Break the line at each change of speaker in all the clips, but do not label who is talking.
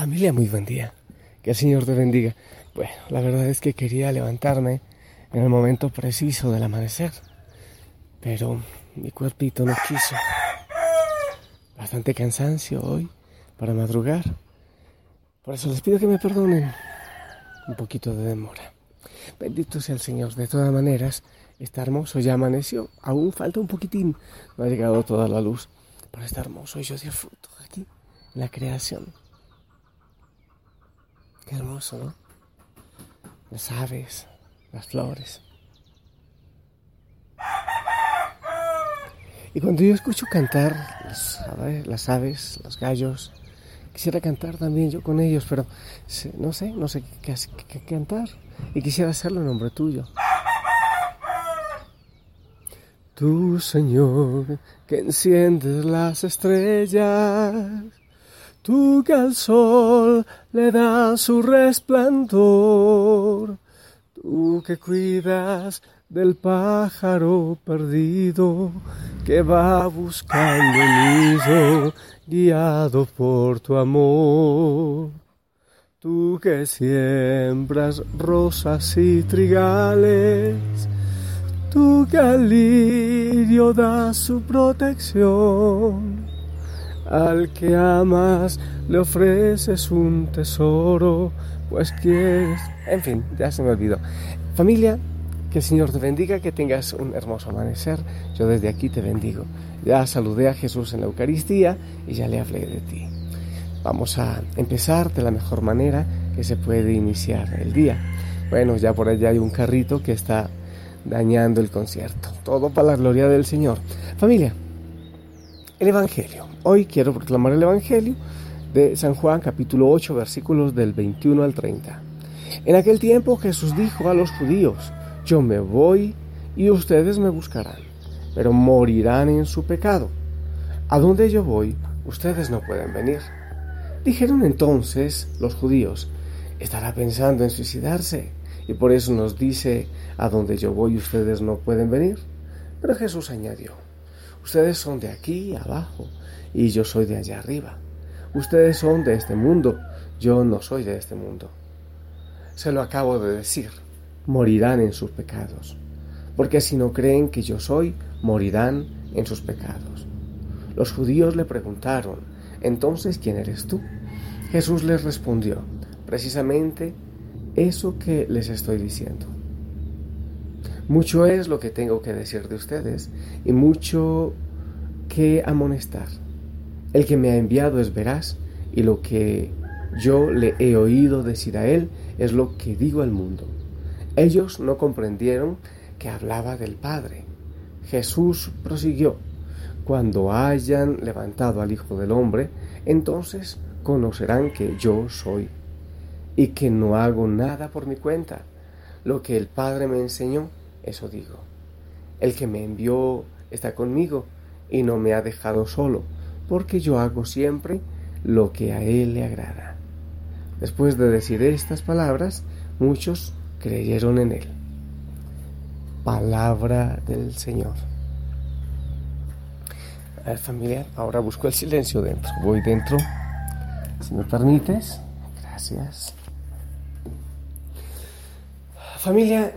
Familia, muy buen día. Que el Señor te bendiga. Bueno, la verdad es que quería levantarme en el momento preciso del amanecer, pero mi cuerpito no quiso. Bastante cansancio hoy para madrugar. Por eso les pido que me perdonen un poquito de demora. Bendito sea el Señor. De todas maneras, está hermoso, ya amaneció. Aún falta un poquitín. No ha llegado toda la luz. Pero está hermoso y yo disfruto aquí, en la creación. Qué hermoso, ¿no? Las aves, las flores. Y cuando yo escucho cantar las aves, los gallos, quisiera cantar también yo con ellos, pero no sé, no sé qué, qué cantar. Y quisiera hacerlo en nombre tuyo. Tú, Señor, que enciendes las estrellas Tú que al sol le das su resplandor, tú que cuidas del pájaro perdido que va buscando el nido guiado por tu amor. Tú que siembras rosas y trigales, tú que al lirio das su protección al que amas le ofreces un tesoro, pues quieres... En fin, ya se me olvidó. Familia, que el Señor te bendiga, que tengas un hermoso amanecer. Yo desde aquí te bendigo. Ya saludé a Jesús en la Eucaristía y ya le hablé de ti. Vamos a empezar de la mejor manera que se puede iniciar el día. Bueno, ya por allá hay un carrito que está dañando el concierto. Todo para la gloria del Señor. Familia, el Evangelio. Hoy quiero proclamar el Evangelio de San Juan capítulo 8 versículos del 21 al 30. En aquel tiempo Jesús dijo a los judíos, yo me voy y ustedes me buscarán, pero morirán en su pecado. A donde yo voy, ustedes no pueden venir. Dijeron entonces los judíos, estará pensando en suicidarse y por eso nos dice, a donde yo voy ustedes no pueden venir. Pero Jesús añadió, Ustedes son de aquí abajo y yo soy de allá arriba. Ustedes son de este mundo, yo no soy de este mundo. Se lo acabo de decir, morirán en sus pecados, porque si no creen que yo soy, morirán en sus pecados. Los judíos le preguntaron, entonces, ¿quién eres tú? Jesús les respondió, precisamente eso que les estoy diciendo. Mucho es lo que tengo que decir de ustedes y mucho que amonestar. El que me ha enviado es veraz y lo que yo le he oído decir a él es lo que digo al mundo. Ellos no comprendieron que hablaba del Padre. Jesús prosiguió, cuando hayan levantado al Hijo del Hombre, entonces conocerán que yo soy y que no hago nada por mi cuenta. Lo que el Padre me enseñó, eso digo. El que me envió está conmigo y no me ha dejado solo, porque yo hago siempre lo que a Él le agrada. Después de decir estas palabras, muchos creyeron en Él. Palabra del Señor. A ver, familia, ahora busco el silencio dentro. Voy dentro. Si me permites. Gracias. Familia,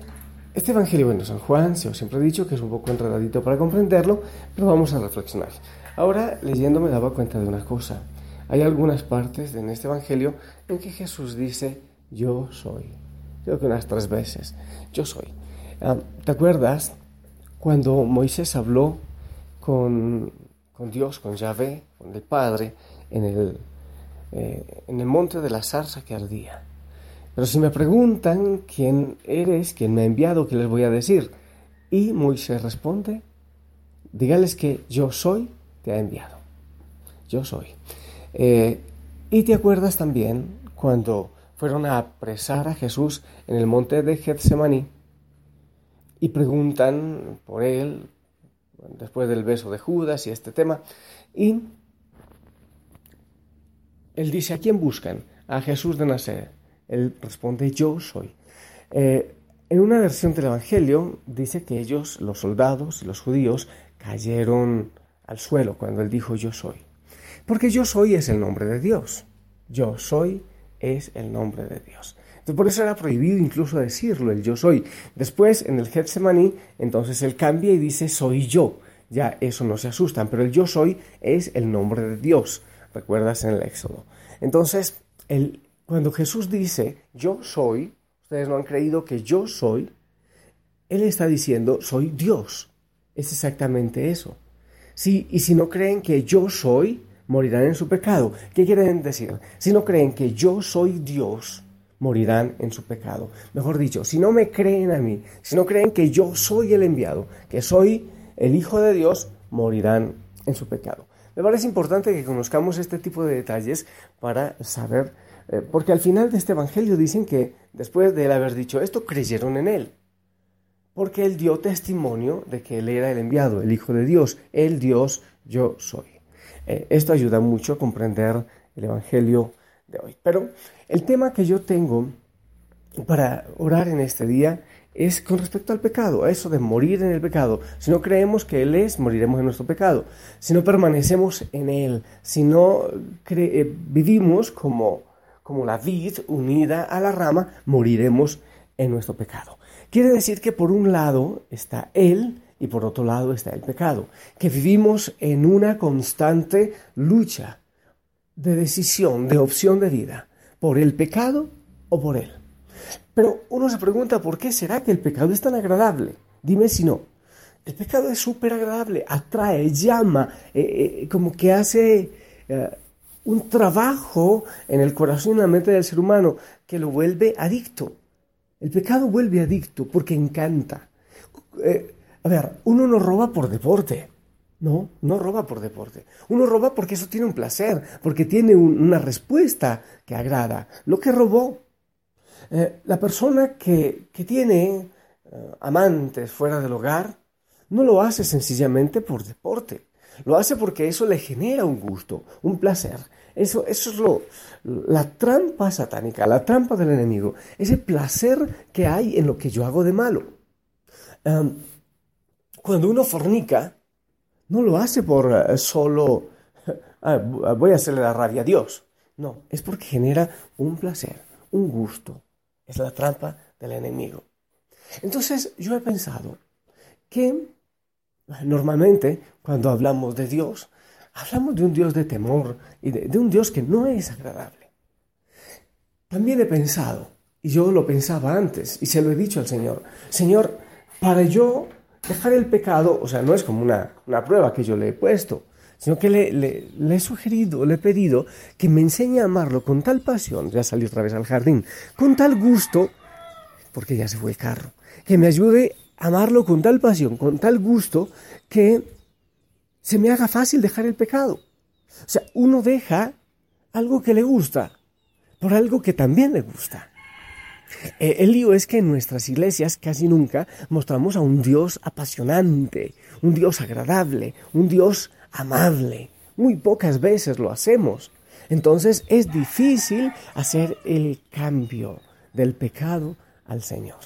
este Evangelio, bueno, San Juan, se os siempre he dicho que es un poco enredadito para comprenderlo, pero vamos a reflexionar. Ahora, leyendo me daba cuenta de una cosa. Hay algunas partes en este Evangelio en que Jesús dice, yo soy. Creo que unas tres veces, yo soy. Ah, ¿Te acuerdas cuando Moisés habló con, con, Dios, con Yahvé, con el Padre, en el, eh, en el monte de la zarza que ardía? Pero si me preguntan quién eres, quién me ha enviado, ¿qué les voy a decir? Y Moisés responde, dígales que yo soy, te ha enviado. Yo soy. Eh, y te acuerdas también cuando fueron a apresar a Jesús en el monte de Getsemaní y preguntan por él, después del beso de Judas y este tema, y él dice, ¿a quién buscan? A Jesús de Nazaret. Él responde, yo soy. Eh, en una versión del Evangelio dice que ellos, los soldados y los judíos, cayeron al suelo cuando él dijo yo soy. Porque yo soy es el nombre de Dios. Yo soy es el nombre de Dios. Entonces, por eso era prohibido incluso decirlo, el yo soy. Después, en el Getsemaní, entonces él cambia y dice soy yo. Ya eso no se asustan, pero el yo soy es el nombre de Dios. ¿Recuerdas en el Éxodo? Entonces, el, cuando Jesús dice yo soy, ustedes no han creído que yo soy, él está diciendo soy Dios. Es exactamente eso. Sí, y si no creen que yo soy, morirán en su pecado. ¿Qué quieren decir? Si no creen que yo soy Dios, morirán en su pecado. Mejor dicho, si no me creen a mí, si no creen que yo soy el enviado, que soy el Hijo de Dios, morirán en su pecado. Me parece importante que conozcamos este tipo de detalles para saber, eh, porque al final de este Evangelio dicen que después de él haber dicho esto, creyeron en él. Porque él dio testimonio de que él era el enviado, el Hijo de Dios, el Dios yo soy. Eh, esto ayuda mucho a comprender el Evangelio de hoy. Pero el tema que yo tengo para orar en este día es con respecto al pecado, a eso de morir en el pecado. Si no creemos que Él es, moriremos en nuestro pecado. Si no permanecemos en Él, si no eh, vivimos como, como la vid unida a la rama, moriremos en nuestro pecado. Quiere decir que por un lado está Él y por otro lado está el pecado, que vivimos en una constante lucha de decisión, de opción de vida, por el pecado o por Él. Pero uno se pregunta, ¿por qué será que el pecado es tan agradable? Dime si no. El pecado es súper agradable, atrae, llama, eh, eh, como que hace eh, un trabajo en el corazón y en la mente del ser humano que lo vuelve adicto. El pecado vuelve adicto porque encanta. a ver, uno no roba por deporte. No, no roba por deporte. Uno roba porque eso tiene un placer, porque tiene una respuesta que agrada. Lo que robó eh, la persona que, tiene eh, amantes fuera del hogar no lo hace sencillamente por deporte, lo hace porque eso le genera un gusto, un placer. Eso, eso es lo, la trampa satánica, la trampa del enemigo, ese placer que hay en lo que yo hago de malo. cuando uno fornica, no lo hace por eh, solo, voy a hacerle la rabia a Dios. No, es porque genera un placer, un gusto, es la trampa del enemigo. Entonces yo he pensado que normalmente cuando hablamos de Dios, hablamos de un Dios de temor y de, un Dios que no es agradable. También he pensado, y yo lo pensaba antes, y se lo he dicho al Señor, Señor, para yo dejar el pecado, o sea, no es como una, una prueba que yo le he puesto, sino que le, he sugerido, le he pedido que me enseñe a amarlo con tal pasión, ya salí otra vez al jardín, con tal gusto, porque ya se fue el carro, que me ayude a amarlo con tal pasión, con tal gusto, que se me haga fácil dejar el pecado. O sea, uno deja algo que le gusta por algo que también le gusta. Eh, el lío es que en nuestras iglesias casi nunca mostramos a un Dios apasionante, un Dios agradable, un Dios amable. Muy pocas veces lo hacemos. Entonces es difícil hacer el cambio del pecado al Señor.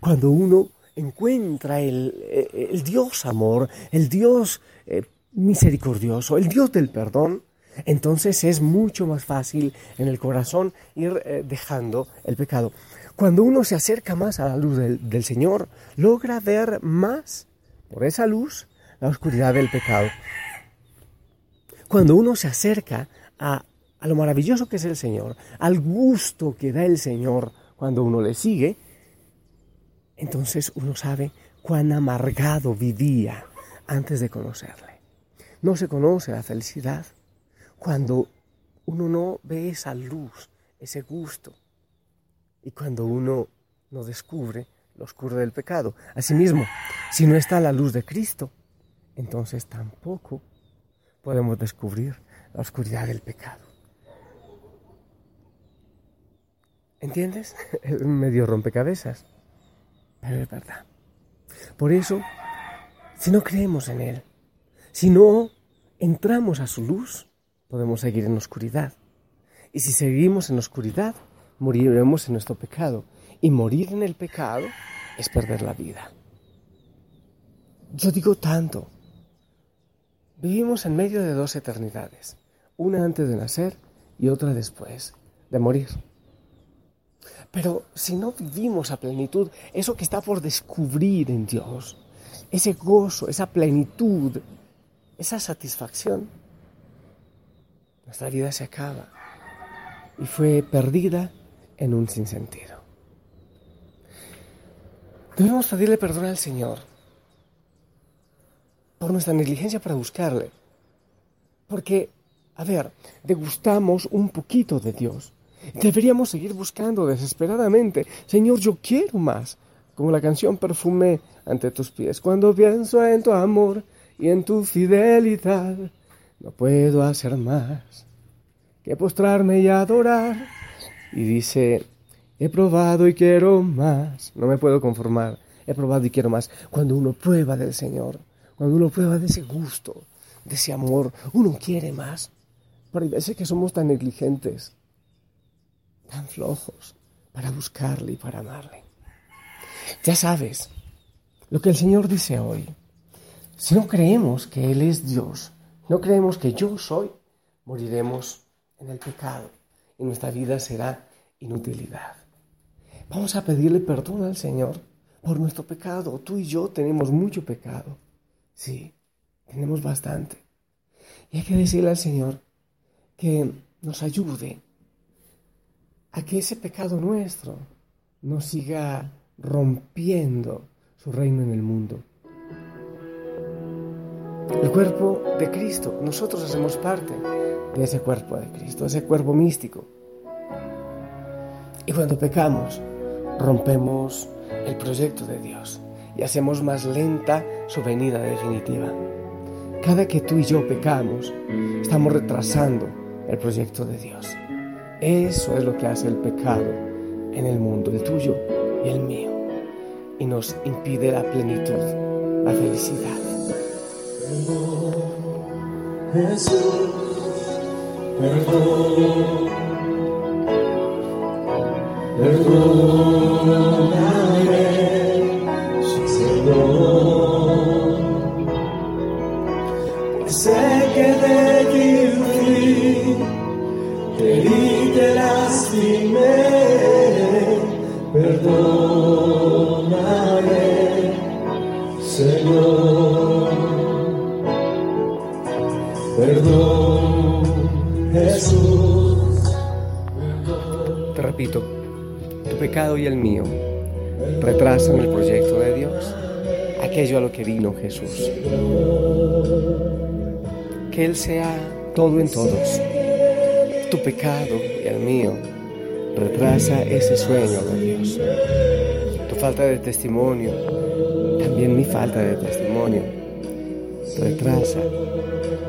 Cuando uno encuentra el, Dios amor, el Dios eh, misericordioso, el Dios del perdón, entonces es mucho más fácil en el corazón ir eh, dejando el pecado. Cuando uno se acerca más a la luz del Señor, logra ver más por esa luz la oscuridad del pecado. Cuando uno se acerca a, lo maravilloso que es el Señor, al gusto que da el Señor cuando uno le sigue, entonces uno sabe cuán amargado vivía antes de conocerle. No se conoce la felicidad cuando uno no ve esa luz, ese gusto, y cuando uno no descubre lo oscuro del pecado. Asimismo, si no está la luz de Cristo, entonces tampoco podemos descubrir la oscuridad del pecado. ¿Entiendes? Es medio rompecabezas, pero es verdad. Por eso, si no creemos en Él, si no entramos a su luz, podemos seguir en oscuridad. Y si seguimos en oscuridad, moriremos en nuestro pecado. Y morir en el pecado es perder la vida. Yo digo tanto, Vivimos en medio de dos eternidades, una antes de nacer y otra después de morir. Pero si no vivimos a plenitud eso que está por descubrir en Dios, ese gozo, esa plenitud, esa satisfacción, nuestra vida se acaba y fue perdida en un sinsentido. Debemos pedirle perdón al Señor por nuestra negligencia para buscarle. Porque, a ver, degustamos un poquito de Dios. Deberíamos seguir buscando desesperadamente. Señor, yo quiero más. Como la canción perfumé ante tus pies. Cuando pienso en tu amor y en tu fidelidad, no puedo hacer más que postrarme y adorar. Y dice, he probado y quiero más. No me puedo conformar. He probado y quiero más. Cuando uno prueba del Señor, cuando uno prueba de ese gusto, de ese amor, uno quiere más. Pero hay veces que somos tan negligentes, tan flojos para buscarle y para amarle. Ya sabes lo que el Señor dice hoy. Si no creemos que Él es Dios, no creemos que yo soy, moriremos en el pecado y nuestra vida será inutilidad. Vamos a pedirle perdón al Señor por nuestro pecado. Tú y yo tenemos mucho pecado. Sí, tenemos bastante. Y hay que decirle al Señor que nos ayude a que ese pecado nuestro no siga rompiendo su reino en el mundo. El cuerpo de Cristo, nosotros hacemos parte de ese cuerpo de Cristo, ese cuerpo místico. Y cuando pecamos, rompemos el proyecto de Dios y hacemos más lenta su venida definitiva. Cada que tú y yo pecamos, estamos retrasando el proyecto de Dios. Eso es lo que hace el pecado en el mundo, el tuyo y el mío, y nos impide la plenitud, la felicidad. Jesús, perdón, perdóname, Señor. Sé que de ti te di, te lastimé, perdóname, Señor. Perdón, Jesús. Te repito, tu pecado y el mío retrasan el proyecto de Dios, aquello a lo que vino Jesús. Que Él sea todo en todos. Tu pecado y el mío retrasa ese sueño de Dios. Tu falta de testimonio, también mi falta de testimonio, retrasa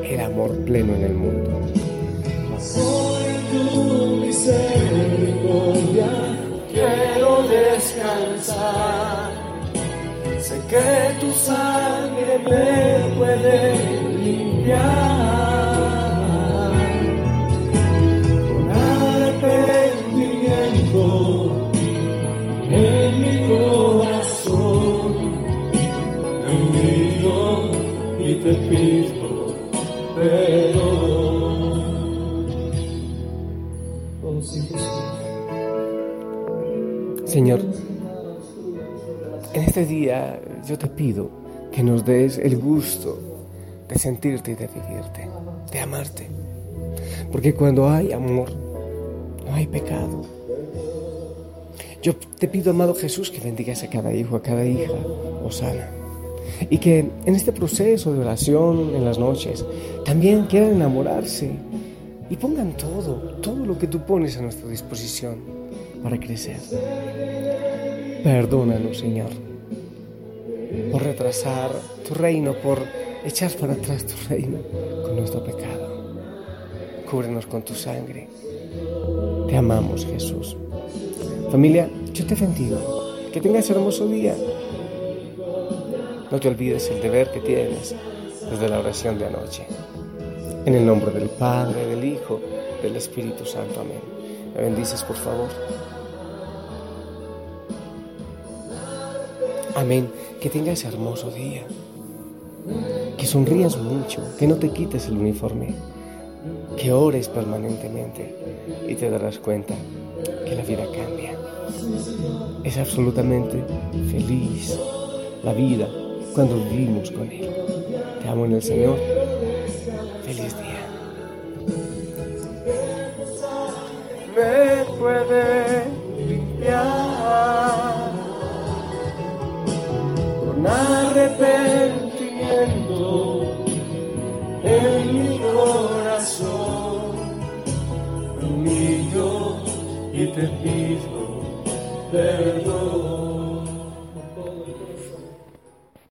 el amor pleno en el mundo. tu misericordia quiero descansar. Sé que tu sangre me puede limpiar. Señor, en este día yo te pido que nos des el gusto de sentirte y de vivirte, de amarte. Porque cuando hay amor, no hay pecado. Yo te pido, amado Jesús, que bendigas a cada hijo, a cada hija, Osana. Y que en este proceso de oración en las noches también quieran enamorarse y pongan todo, todo lo que tú pones a nuestra disposición para crecer. Perdónanos, Señor, por retrasar tu reino, por echar para atrás tu reino con nuestro pecado. Cúbrenos con tu sangre. Te amamos, Jesús. Familia, yo te bendigo. Que tengas hermoso día. No te olvides el deber que tienes desde la oración de anoche. En el nombre del Padre, del Hijo, del Espíritu Santo. Amén. Me bendices, por favor. Amén. Que tengas hermoso día. Que sonrías mucho. Que no te quites el uniforme. que ores permanentemente y te darás cuenta que la vida cambia. Es absolutamente feliz la vida cuando vivimos con Él. Te amo en el Señor. Feliz día. Me puede limpiar con arrepentimiento en mi corazón. Humillo y te pido.